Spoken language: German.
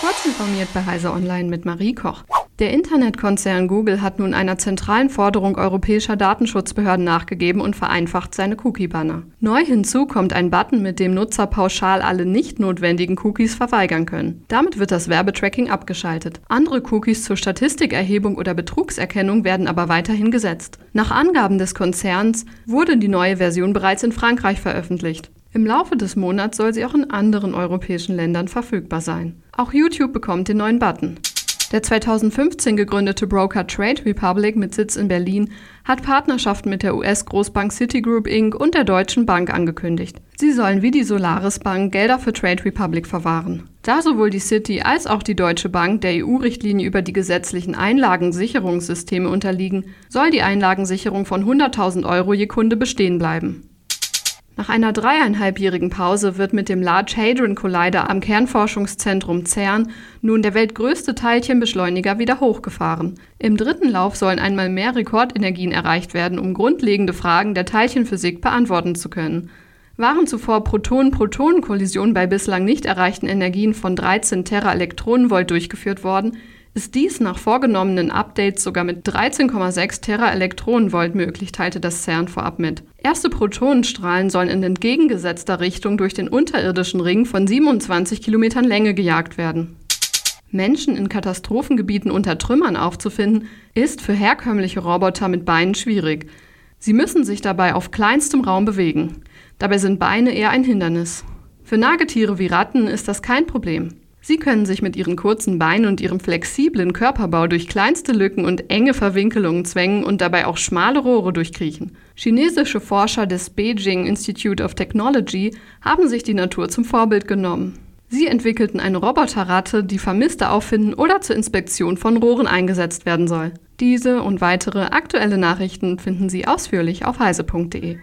Kurz informiert bei Heise Online mit Marie Koch. Der Internetkonzern Google hat nun einer zentralen Forderung europäischer Datenschutzbehörden nachgegeben und vereinfacht seine Cookie-Banner. Neu hinzu kommt ein Button, mit dem Nutzer pauschal alle nicht notwendigen Cookies verweigern können. Damit wird das Werbetracking abgeschaltet. Andere Cookies zur Statistikerhebung oder Betrugserkennung werden aber weiterhin gesetzt. Nach Angaben des Konzerns wurde die neue Version bereits in Frankreich veröffentlicht. Im Laufe des Monats soll sie auch in anderen europäischen Ländern verfügbar sein. Auch YouTube bekommt den neuen Button. Der 2015 gegründete Broker Trade Republic mit Sitz in Berlin hat Partnerschaften mit der US-Großbank Citigroup Inc. und der Deutschen Bank angekündigt. Sie sollen wie die Solaris Bank Gelder für Trade Republic verwahren. Da sowohl die Citi als auch die Deutsche Bank der EU-Richtlinie über die gesetzlichen Einlagensicherungssysteme unterliegen, soll die Einlagensicherung von 100.000 Euro je Kunde bestehen bleiben. Nach einer dreieinhalbjährigen Pause wird mit dem Large Hadron Collider am Kernforschungszentrum CERN nun der weltgrößte Teilchenbeschleuniger wieder hochgefahren. Im dritten Lauf sollen einmal mehr Rekordenergien erreicht werden, um grundlegende Fragen der Teilchenphysik beantworten zu können. Waren zuvor Proton-Protonen-Kollisionen bei bislang nicht erreichten Energien von 13 Teraelektronenvolt durchgeführt worden, ist dies nach vorgenommenen Updates sogar mit 13,6 Teraelektronenvolt möglich, teilte das CERN vorab mit. Erste Protonenstrahlen sollen in entgegengesetzter Richtung durch den unterirdischen Ring von 27 Kilometern Länge gejagt werden. Menschen in Katastrophengebieten unter Trümmern aufzufinden, ist für herkömmliche Roboter mit Beinen schwierig. Sie müssen sich dabei auf kleinstem Raum bewegen. Dabei sind Beine eher ein Hindernis. Für Nagetiere wie Ratten ist das kein Problem. Sie können sich mit ihren kurzen Beinen und ihrem flexiblen Körperbau durch kleinste Lücken und enge Verwinkelungen zwängen und dabei auch schmale Rohre durchkriechen. Chinesische Forscher des Beijing Institute of Technology haben sich die Natur zum Vorbild genommen. Sie entwickelten eine Roboterratte, die Vermisste auffinden oder zur Inspektion von Rohren eingesetzt werden soll. Diese und weitere aktuelle Nachrichten finden Sie ausführlich auf heise.de.